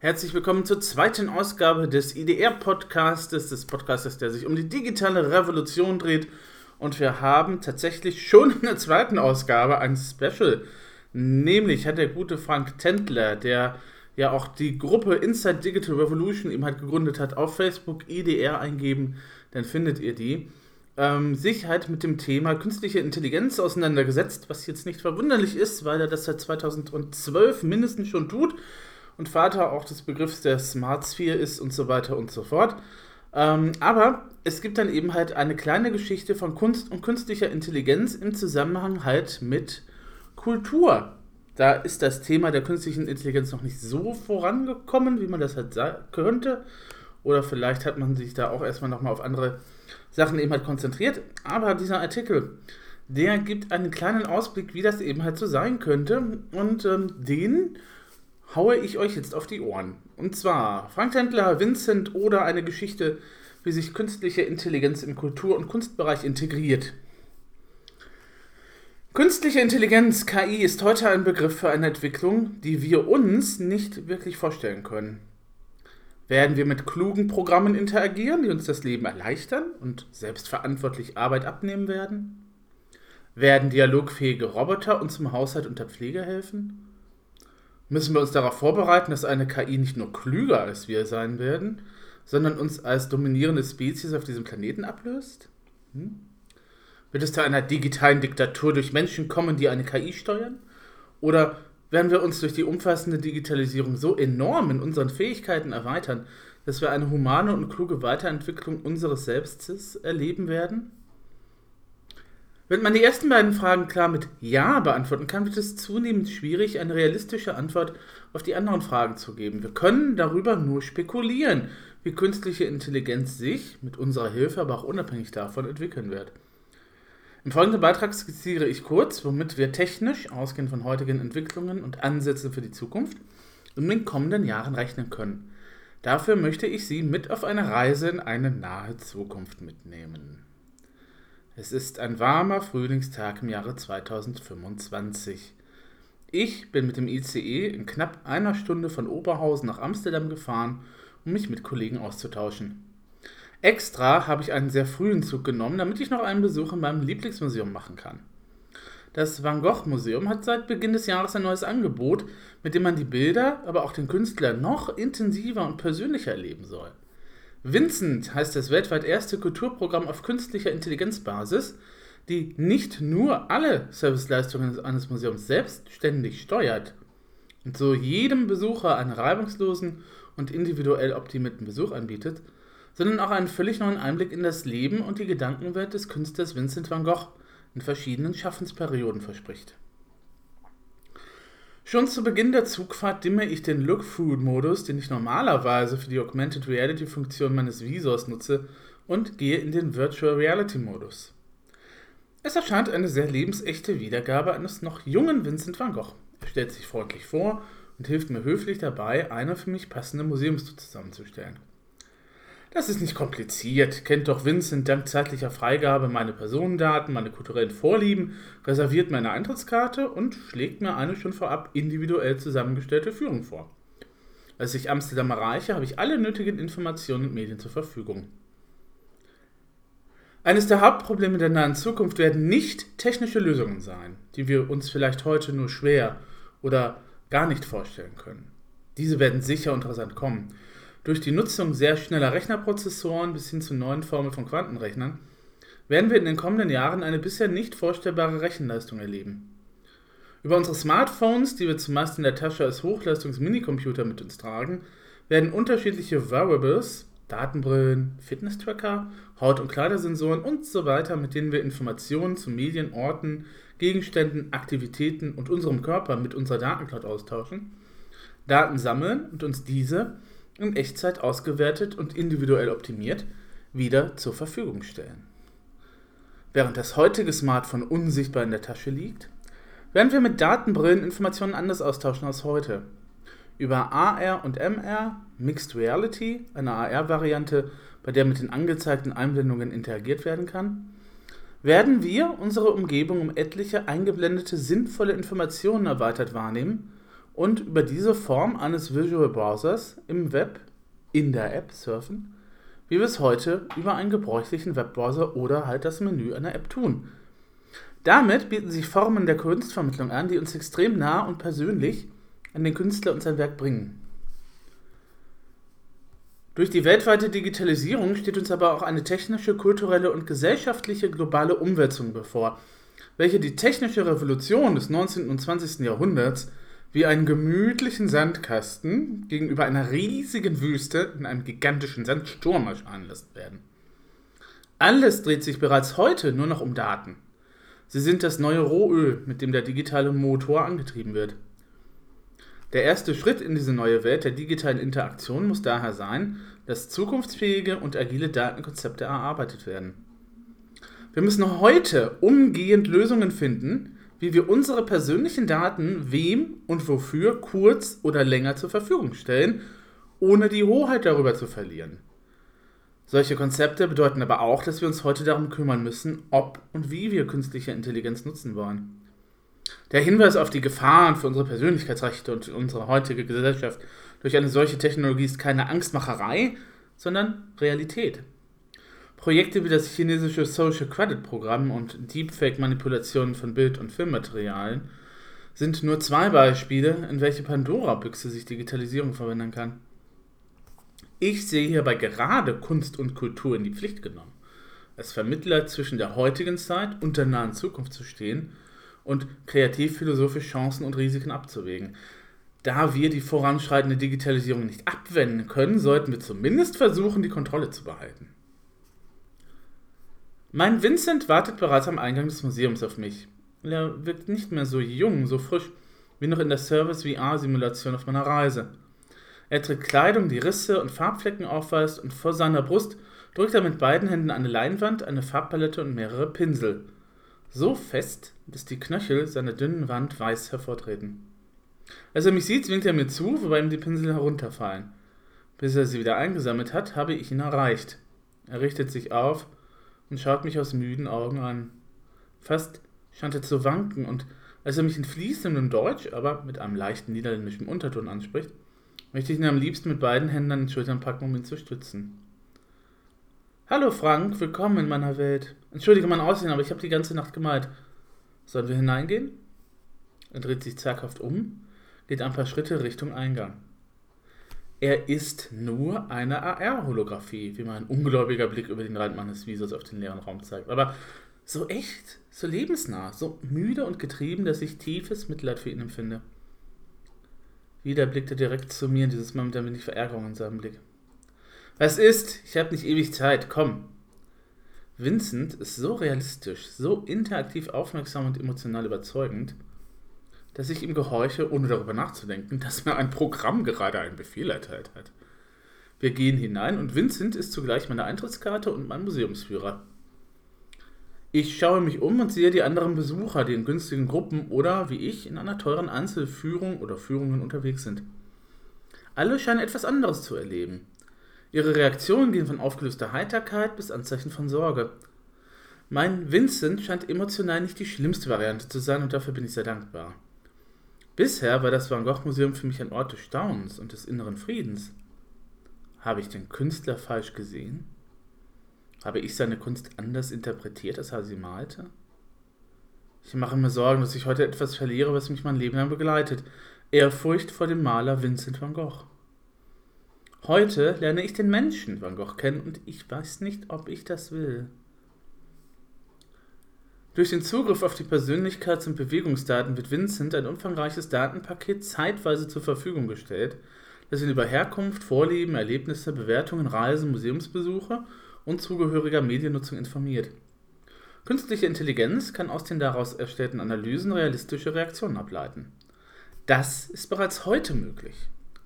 Herzlich willkommen zur zweiten Ausgabe des IDR-Podcastes, des Podcastes, der sich um die digitale Revolution dreht. Und wir haben tatsächlich schon in der zweiten Ausgabe ein Special. Nämlich hat der gute Frank Tendler, der ja auch die Gruppe Inside Digital Revolution eben halt gegründet hat, auf Facebook IDR eingeben, dann findet ihr die, ähm, sich halt mit dem Thema künstliche Intelligenz auseinandergesetzt, was jetzt nicht verwunderlich ist, weil er das seit 2012 mindestens schon tut und Vater auch des Begriffs der Smart Sphere ist und so weiter und so fort. Ähm, aber es gibt dann eben halt eine kleine Geschichte von Kunst und künstlicher Intelligenz im Zusammenhang halt mit Kultur. Da ist das Thema der künstlichen Intelligenz noch nicht so vorangekommen, wie man das halt könnte. Oder vielleicht hat man sich da auch erstmal nochmal auf andere Sachen eben halt konzentriert. Aber dieser Artikel, der gibt einen kleinen Ausblick, wie das eben halt so sein könnte. Und ähm, den haue ich euch jetzt auf die Ohren. Und zwar Frank Tendler, Vincent oder eine Geschichte, wie sich künstliche Intelligenz im Kultur- und Kunstbereich integriert. Künstliche Intelligenz, KI, ist heute ein Begriff für eine Entwicklung, die wir uns nicht wirklich vorstellen können. Werden wir mit klugen Programmen interagieren, die uns das Leben erleichtern und selbstverantwortlich Arbeit abnehmen werden? Werden dialogfähige Roboter uns im Haushalt und der Pflege helfen? Müssen wir uns darauf vorbereiten, dass eine KI nicht nur klüger als wir sein werden, sondern uns als dominierende Spezies auf diesem Planeten ablöst? Hm? Wird es zu einer digitalen Diktatur durch Menschen kommen, die eine KI steuern? Oder werden wir uns durch die umfassende Digitalisierung so enorm in unseren Fähigkeiten erweitern, dass wir eine humane und kluge Weiterentwicklung unseres Selbstes erleben werden? Wenn man die ersten beiden Fragen klar mit Ja beantworten kann, wird es zunehmend schwierig, eine realistische Antwort auf die anderen Fragen zu geben. Wir können darüber nur spekulieren, wie künstliche Intelligenz sich mit unserer Hilfe, aber auch unabhängig davon entwickeln wird. Im folgenden Beitrag skizziere ich kurz, womit wir technisch, ausgehend von heutigen Entwicklungen und Ansätzen für die Zukunft, in den kommenden Jahren rechnen können. Dafür möchte ich Sie mit auf eine Reise in eine nahe Zukunft mitnehmen. Es ist ein warmer Frühlingstag im Jahre 2025. Ich bin mit dem ICE in knapp einer Stunde von Oberhausen nach Amsterdam gefahren, um mich mit Kollegen auszutauschen. Extra habe ich einen sehr frühen Zug genommen, damit ich noch einen Besuch in meinem Lieblingsmuseum machen kann. Das Van Gogh Museum hat seit Beginn des Jahres ein neues Angebot, mit dem man die Bilder, aber auch den Künstler noch intensiver und persönlicher erleben soll. Vincent heißt das weltweit erste Kulturprogramm auf künstlicher Intelligenzbasis, die nicht nur alle Serviceleistungen eines Museums selbstständig steuert und so jedem Besucher einen reibungslosen und individuell optimierten Besuch anbietet, sondern auch einen völlig neuen Einblick in das Leben und die Gedankenwelt des Künstlers Vincent van Gogh in verschiedenen Schaffensperioden verspricht. Schon zu Beginn der Zugfahrt dimme ich den Look-Through-Modus, den ich normalerweise für die Augmented Reality-Funktion meines Visors nutze, und gehe in den Virtual Reality-Modus. Es erscheint eine sehr lebensechte Wiedergabe eines noch jungen Vincent van Gogh. Er stellt sich freundlich vor und hilft mir höflich dabei, eine für mich passende Museumstour zusammenzustellen. Das ist nicht kompliziert, kennt doch Vincent dank zeitlicher Freigabe meine Personendaten, meine kulturellen Vorlieben, reserviert meine Eintrittskarte und schlägt mir eine schon vorab individuell zusammengestellte Führung vor. Als ich Amsterdam erreiche, habe ich alle nötigen Informationen und Medien zur Verfügung. Eines der Hauptprobleme der nahen Zukunft werden nicht technische Lösungen sein, die wir uns vielleicht heute nur schwer oder gar nicht vorstellen können. Diese werden sicher und rasant kommen. Durch die Nutzung sehr schneller Rechnerprozessoren bis hin zu neuen Formen von Quantenrechnern werden wir in den kommenden Jahren eine bisher nicht vorstellbare Rechenleistung erleben. Über unsere Smartphones, die wir zumeist in der Tasche als Hochleistungs-Minicomputer mit uns tragen, werden unterschiedliche Wearables, Datenbrillen, Fitness-Tracker, Haut- und Kleidersensoren und so weiter, mit denen wir Informationen zu Medien, Orten, Gegenständen, Aktivitäten und unserem Körper mit unserer Datencloud austauschen, Daten sammeln und uns diese in Echtzeit ausgewertet und individuell optimiert wieder zur Verfügung stellen. Während das heutige Smartphone unsichtbar in der Tasche liegt, werden wir mit Datenbrillen Informationen anders austauschen als heute. Über AR und MR, Mixed Reality, eine AR-Variante, bei der mit den angezeigten Einblendungen interagiert werden kann, werden wir unsere Umgebung um etliche eingeblendete sinnvolle Informationen erweitert wahrnehmen und über diese Form eines Visual Browsers im Web, in der App surfen, wie wir es heute über einen gebräuchlichen Webbrowser oder halt das Menü einer App tun. Damit bieten sich Formen der Kunstvermittlung an, die uns extrem nah und persönlich an den Künstler und sein Werk bringen. Durch die weltweite Digitalisierung steht uns aber auch eine technische, kulturelle und gesellschaftliche globale Umwälzung bevor, welche die technische Revolution des 19. und 20. Jahrhunderts wie einen gemütlichen Sandkasten gegenüber einer riesigen Wüste in einem gigantischen Sandsturm erscheinen lassen werden. Alles dreht sich bereits heute nur noch um Daten. Sie sind das neue Rohöl, mit dem der digitale Motor angetrieben wird. Der erste Schritt in diese neue Welt der digitalen Interaktion muss daher sein, dass zukunftsfähige und agile Datenkonzepte erarbeitet werden. Wir müssen heute umgehend Lösungen finden, wie wir unsere persönlichen Daten wem und wofür kurz oder länger zur Verfügung stellen, ohne die Hoheit darüber zu verlieren. Solche Konzepte bedeuten aber auch, dass wir uns heute darum kümmern müssen, ob und wie wir künstliche Intelligenz nutzen wollen. Der Hinweis auf die Gefahren für unsere Persönlichkeitsrechte und unsere heutige Gesellschaft durch eine solche Technologie ist keine Angstmacherei, sondern Realität. Projekte wie das chinesische Social Credit Programm und Deepfake-Manipulationen von Bild- und Filmmaterialien sind nur zwei Beispiele, in welche Pandora-Büchse sich Digitalisierung verwenden kann. Ich sehe hierbei gerade Kunst und Kultur in die Pflicht genommen, als Vermittler zwischen der heutigen Zeit und der nahen Zukunft zu stehen und kreativ-philosophisch Chancen und Risiken abzuwägen. Da wir die voranschreitende Digitalisierung nicht abwenden können, sollten wir zumindest versuchen, die Kontrolle zu behalten. Mein Vincent wartet bereits am Eingang des Museums auf mich. Er wirkt nicht mehr so jung, so frisch wie noch in der Service VR-Simulation auf meiner Reise. Er trägt Kleidung, die Risse und Farbflecken aufweist, und vor seiner Brust drückt er mit beiden Händen eine Leinwand, eine Farbpalette und mehrere Pinsel. So fest, dass die Knöchel seiner dünnen Wand weiß hervortreten. Als er mich sieht, winkt er mir zu, wobei ihm die Pinsel herunterfallen. Bis er sie wieder eingesammelt hat, habe ich ihn erreicht. Er richtet sich auf und schaut mich aus müden Augen an. Fast scheint er zu wanken, und als er mich in fließendem Deutsch, aber mit einem leichten niederländischen Unterton anspricht, möchte ich ihn am liebsten mit beiden Händen an den Schultern packen, um ihn zu stützen. Hallo Frank, willkommen in meiner Welt. Entschuldige mein Aussehen, aber ich habe die ganze Nacht gemalt. Sollen wir hineingehen? Er dreht sich zaghaft um, geht ein paar Schritte Richtung Eingang. Er ist nur eine AR-Holographie, wie mein ungläubiger Blick über den Rand meines Visors auf den leeren Raum zeigt. Aber so echt, so lebensnah, so müde und getrieben, dass ich tiefes Mitleid für ihn empfinde. Wieder blickt er direkt zu mir, dieses Mal mit ein wenig Verärgerung in seinem Blick. Was ist? Ich habe nicht ewig Zeit, komm. Vincent ist so realistisch, so interaktiv aufmerksam und emotional überzeugend, dass ich ihm gehorche, ohne darüber nachzudenken, dass mir ein Programm gerade einen Befehl erteilt hat. Wir gehen hinein und Vincent ist zugleich meine Eintrittskarte und mein Museumsführer. Ich schaue mich um und sehe die anderen Besucher, die in günstigen Gruppen oder, wie ich, in einer teuren Einzelführung oder Führungen unterwegs sind. Alle scheinen etwas anderes zu erleben. Ihre Reaktionen gehen von aufgelöster Heiterkeit bis Anzeichen von Sorge. Mein Vincent scheint emotional nicht die schlimmste Variante zu sein und dafür bin ich sehr dankbar. Bisher war das Van Gogh Museum für mich ein Ort des Staunens und des inneren Friedens. Habe ich den Künstler falsch gesehen? Habe ich seine Kunst anders interpretiert, als er sie malte? Ich mache mir Sorgen, dass ich heute etwas verliere, was mich mein Leben lang begleitet. Ehrfurcht vor dem Maler Vincent van Gogh. Heute lerne ich den Menschen Van Gogh kennen und ich weiß nicht, ob ich das will. Durch den Zugriff auf die Persönlichkeits- und Bewegungsdaten wird Vincent ein umfangreiches Datenpaket zeitweise zur Verfügung gestellt, das ihn über Herkunft, Vorlieben, Erlebnisse, Bewertungen, Reisen, Museumsbesuche und zugehöriger Mediennutzung informiert. Künstliche Intelligenz kann aus den daraus erstellten Analysen realistische Reaktionen ableiten. Das ist bereits heute möglich.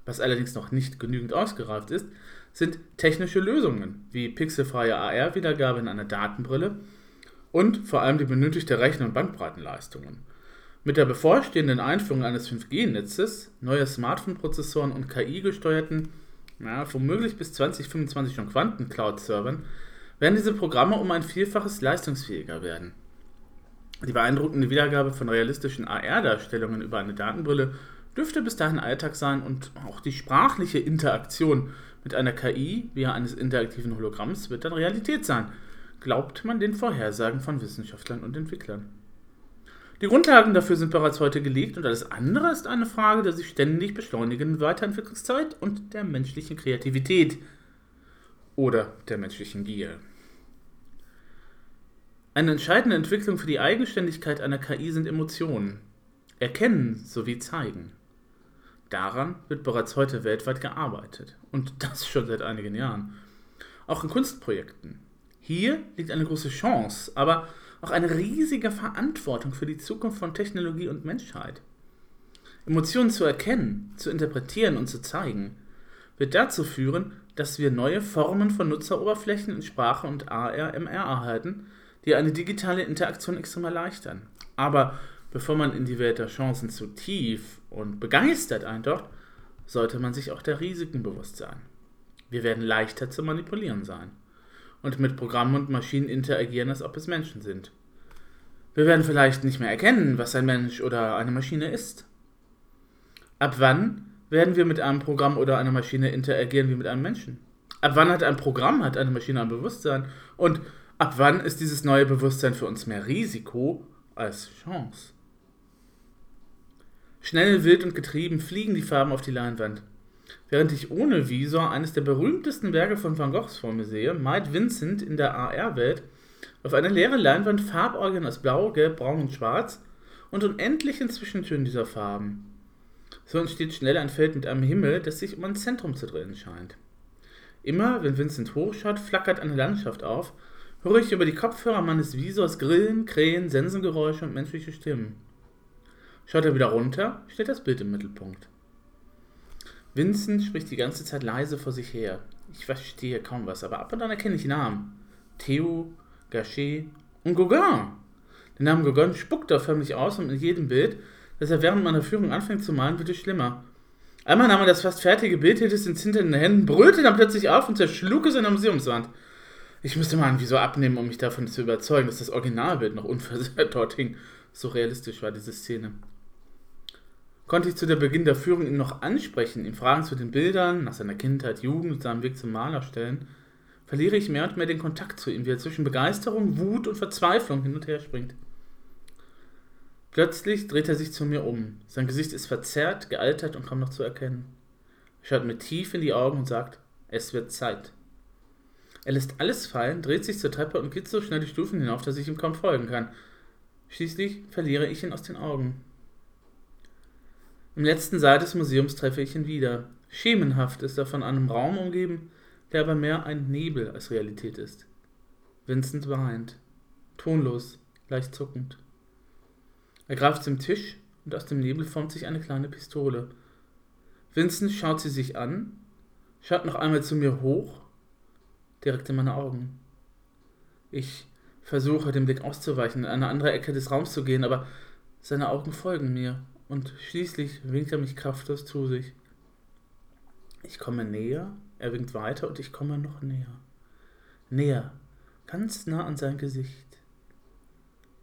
Was allerdings noch nicht genügend ausgereift ist, sind technische Lösungen wie pixelfreie AR-Wiedergabe in einer Datenbrille und vor allem die benötigte Rechen- und Bandbreitenleistungen. Mit der bevorstehenden Einführung eines 5G-Netzes, neuer Smartphone-Prozessoren und KI-gesteuerten, ja, womöglich bis 2025 schon Quantencloud-Servern, werden diese Programme um ein Vielfaches leistungsfähiger werden. Die beeindruckende Wiedergabe von realistischen AR-Darstellungen über eine Datenbrille dürfte bis dahin Alltag sein und auch die sprachliche Interaktion mit einer KI via eines interaktiven Hologramms wird dann Realität sein, glaubt man den Vorhersagen von Wissenschaftlern und Entwicklern. Die Grundlagen dafür sind bereits heute gelegt und alles andere ist eine Frage der sich ständig beschleunigenden Weiterentwicklungszeit und der menschlichen Kreativität oder der menschlichen Gier. Eine entscheidende Entwicklung für die Eigenständigkeit einer KI sind Emotionen. Erkennen sowie zeigen. Daran wird bereits heute weltweit gearbeitet. Und das schon seit einigen Jahren. Auch in Kunstprojekten. Hier liegt eine große Chance, aber auch eine riesige Verantwortung für die Zukunft von Technologie und Menschheit. Emotionen zu erkennen, zu interpretieren und zu zeigen, wird dazu führen, dass wir neue Formen von Nutzeroberflächen in Sprache und AR-MR erhalten, die eine digitale Interaktion extrem erleichtern. Aber bevor man in die Welt der Chancen zu tief und begeistert eintaucht, sollte man sich auch der Risiken bewusst sein. Wir werden leichter zu manipulieren sein und mit Programmen und Maschinen interagieren, als ob es Menschen sind. Wir werden vielleicht nicht mehr erkennen, was ein Mensch oder eine Maschine ist. Ab wann werden wir mit einem Programm oder einer Maschine interagieren wie mit einem Menschen? Ab wann hat ein Programm, hat eine Maschine ein Bewusstsein? Und Ab wann ist dieses neue Bewusstsein für uns mehr Risiko als Chance? Schnell, wild und getrieben fliegen die Farben auf die Leinwand. Während ich ohne Visor eines der berühmtesten Werke von Van Goghs vor mir sehe, malt Vincent in der AR-Welt auf einer leeren Leinwand Farborgeln aus Blau, Gelb, Braun und Schwarz und unendlichen Zwischentönen dieser Farben. So entsteht schnell ein Feld mit einem Himmel, das sich um ein Zentrum zu drehen scheint. Immer, wenn Vincent hochschaut, flackert eine Landschaft auf, höre ich über die Kopfhörer meines Visors Grillen, Krähen, Sensengeräusche und menschliche Stimmen. Schaut er wieder runter, steht das Bild im Mittelpunkt. Vincent spricht die ganze Zeit leise vor sich her. Ich verstehe kaum was, aber ab und an erkenne ich Namen. Theo, Gachet und Gauguin. Der Name Gauguin spuckt er förmlich aus und in jedem Bild, das er während meiner Führung anfängt zu malen, wird es schlimmer. Einmal nahm er das fast fertige Bild, hielt es ins hinter den Händen, brüllte dann plötzlich auf und zerschlug es in der Museumswand. Ich müsste mal ein Visor abnehmen, um mich davon zu überzeugen, dass das Originalbild noch unversehrt dort hing. So realistisch war diese Szene. Konnte ich zu der Beginn der Führung ihn noch ansprechen, ihm Fragen zu den Bildern, nach seiner Kindheit, Jugend und seinem Weg zum Maler stellen, verliere ich mehr und mehr den Kontakt zu ihm, wie er zwischen Begeisterung, Wut und Verzweiflung hin und her springt. Plötzlich dreht er sich zu mir um. Sein Gesicht ist verzerrt, gealtert und kaum noch zu erkennen. Er schaut mir tief in die Augen und sagt, es wird Zeit. Er lässt alles fallen, dreht sich zur Treppe und geht so schnell die Stufen hinauf, dass ich ihm kaum folgen kann. Schließlich verliere ich ihn aus den Augen. Im letzten Saal des Museums treffe ich ihn wieder. Schemenhaft ist er von einem Raum umgeben, der aber mehr ein Nebel als Realität ist. Vincent weint. Tonlos, leicht zuckend. Er greift zum Tisch und aus dem Nebel formt sich eine kleine Pistole. Vincent schaut sie sich an, schaut noch einmal zu mir hoch direkt in meine Augen. Ich versuche, dem Blick auszuweichen, in eine andere Ecke des Raums zu gehen, aber seine Augen folgen mir und schließlich winkt er mich kraftlos zu sich. Ich komme näher, er winkt weiter und ich komme noch näher. Näher, ganz nah an sein Gesicht.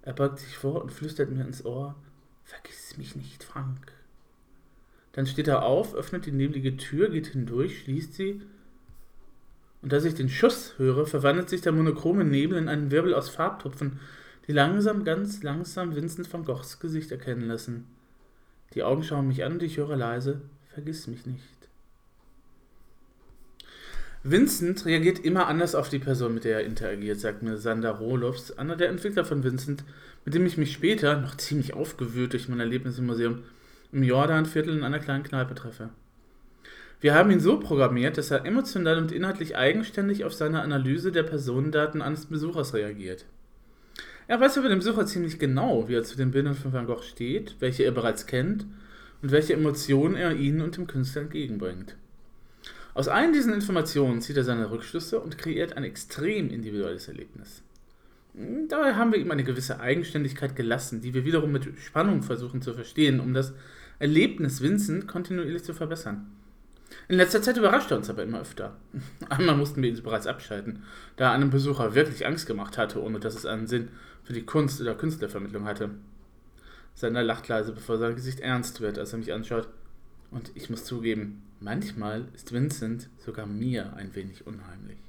Er beugt sich vor und flüstert mir ins Ohr, Vergiss mich nicht, Frank. Dann steht er auf, öffnet die neblige Tür, geht hindurch, schließt sie und als ich den Schuss höre, verwandelt sich der monochrome Nebel in einen Wirbel aus Farbtupfen, die langsam, ganz langsam Vincent van Goghs Gesicht erkennen lassen. Die Augen schauen mich an und ich höre leise, vergiss mich nicht. Vincent reagiert immer anders auf die Person, mit der er interagiert, sagt mir Sander Rohlofs, einer der Entwickler von Vincent, mit dem ich mich später, noch ziemlich aufgewühlt durch mein Erlebnis im Museum, im Jordanviertel in einer kleinen Kneipe treffe. Wir haben ihn so programmiert, dass er emotional und inhaltlich eigenständig auf seine Analyse der Personendaten eines Besuchers reagiert. Er weiß über den Besucher ziemlich genau, wie er zu den Bildern von Van Gogh steht, welche er bereits kennt und welche Emotionen er ihnen und dem Künstler entgegenbringt. Aus allen diesen Informationen zieht er seine Rückschlüsse und kreiert ein extrem individuelles Erlebnis. Dabei haben wir ihm eine gewisse Eigenständigkeit gelassen, die wir wiederum mit Spannung versuchen zu verstehen, um das Erlebnis Vincent kontinuierlich zu verbessern. In letzter Zeit überrascht er uns aber immer öfter. Einmal mussten wir ihn bereits abschalten, da er einem Besucher wirklich Angst gemacht hatte, ohne dass es einen Sinn für die Kunst- oder Künstlervermittlung hatte. Sander lacht leise, bevor sein Gesicht ernst wird, als er mich anschaut. Und ich muss zugeben, manchmal ist Vincent sogar mir ein wenig unheimlich.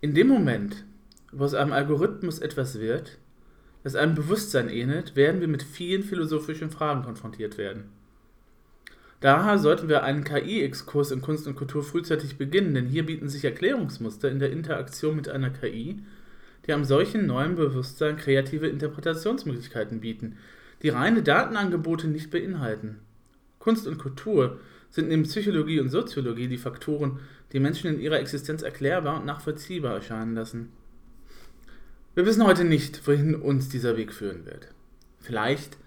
In dem Moment, wo aus einem Algorithmus etwas wird, das einem Bewusstsein ähnelt, werden wir mit vielen philosophischen Fragen konfrontiert werden. Daher sollten wir einen KI-Exkurs in Kunst und Kultur frühzeitig beginnen, denn hier bieten sich Erklärungsmuster in der Interaktion mit einer KI, die einem solchen neuen Bewusstsein kreative Interpretationsmöglichkeiten bieten, die reine Datenangebote nicht beinhalten. Kunst und Kultur sind neben Psychologie und Soziologie die Faktoren, die Menschen in ihrer Existenz erklärbar und nachvollziehbar erscheinen lassen. Wir wissen heute nicht, wohin uns dieser Weg führen wird. Vielleicht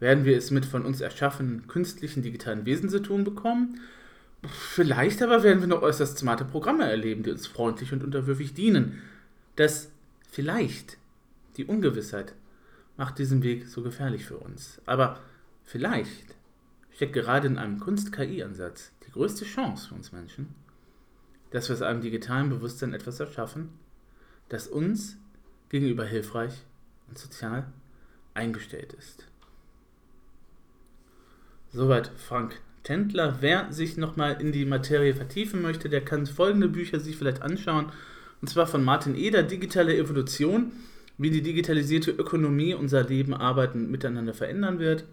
werden wir es mit von uns erschaffenen künstlichen digitalen Wesen zu tun bekommen. Vielleicht aber werden wir noch äußerst smarte Programme erleben, die uns freundlich und unterwürfig dienen. Das vielleicht, die Ungewissheit, macht diesen Weg so gefährlich für uns. Aber vielleicht steckt gerade in einem Kunst-KI-Ansatz die größte Chance für uns Menschen, dass wir aus einem digitalen Bewusstsein etwas erschaffen, das uns gegenüber hilfreich und sozial eingestellt ist. Soweit Frank Tendler. Wer sich nochmal in die Materie vertiefen möchte, der kann folgende Bücher sich vielleicht anschauen. Und zwar von Martin Eder, Digitale Evolution, wie die digitalisierte Ökonomie unser Leben, Arbeiten miteinander verändern wird.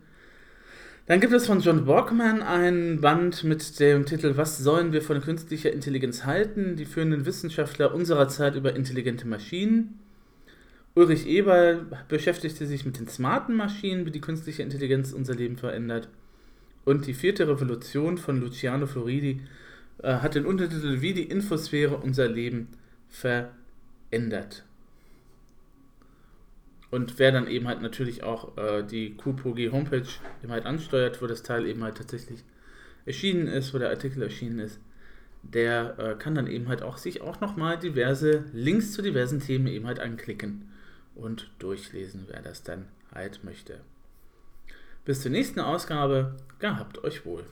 Dann gibt es von John Borkman ein Band mit dem Titel Was sollen wir von künstlicher Intelligenz halten? Die führenden Wissenschaftler unserer Zeit über intelligente Maschinen. Ulrich Eberl beschäftigte sich mit den smarten Maschinen, wie die künstliche Intelligenz unser Leben verändert. Und die vierte Revolution von Luciano Floridi äh, hat den Untertitel Wie die Infosphäre unser Leben verändert. Und wer dann eben halt natürlich auch äh, die QPOG Homepage eben halt ansteuert, wo das Teil eben halt tatsächlich erschienen ist, wo der Artikel erschienen ist, der äh, kann dann eben halt auch sich auch nochmal diverse Links zu diversen Themen eben halt anklicken und durchlesen, wer das dann halt möchte. Bis zur nächsten Ausgabe, gehabt euch wohl.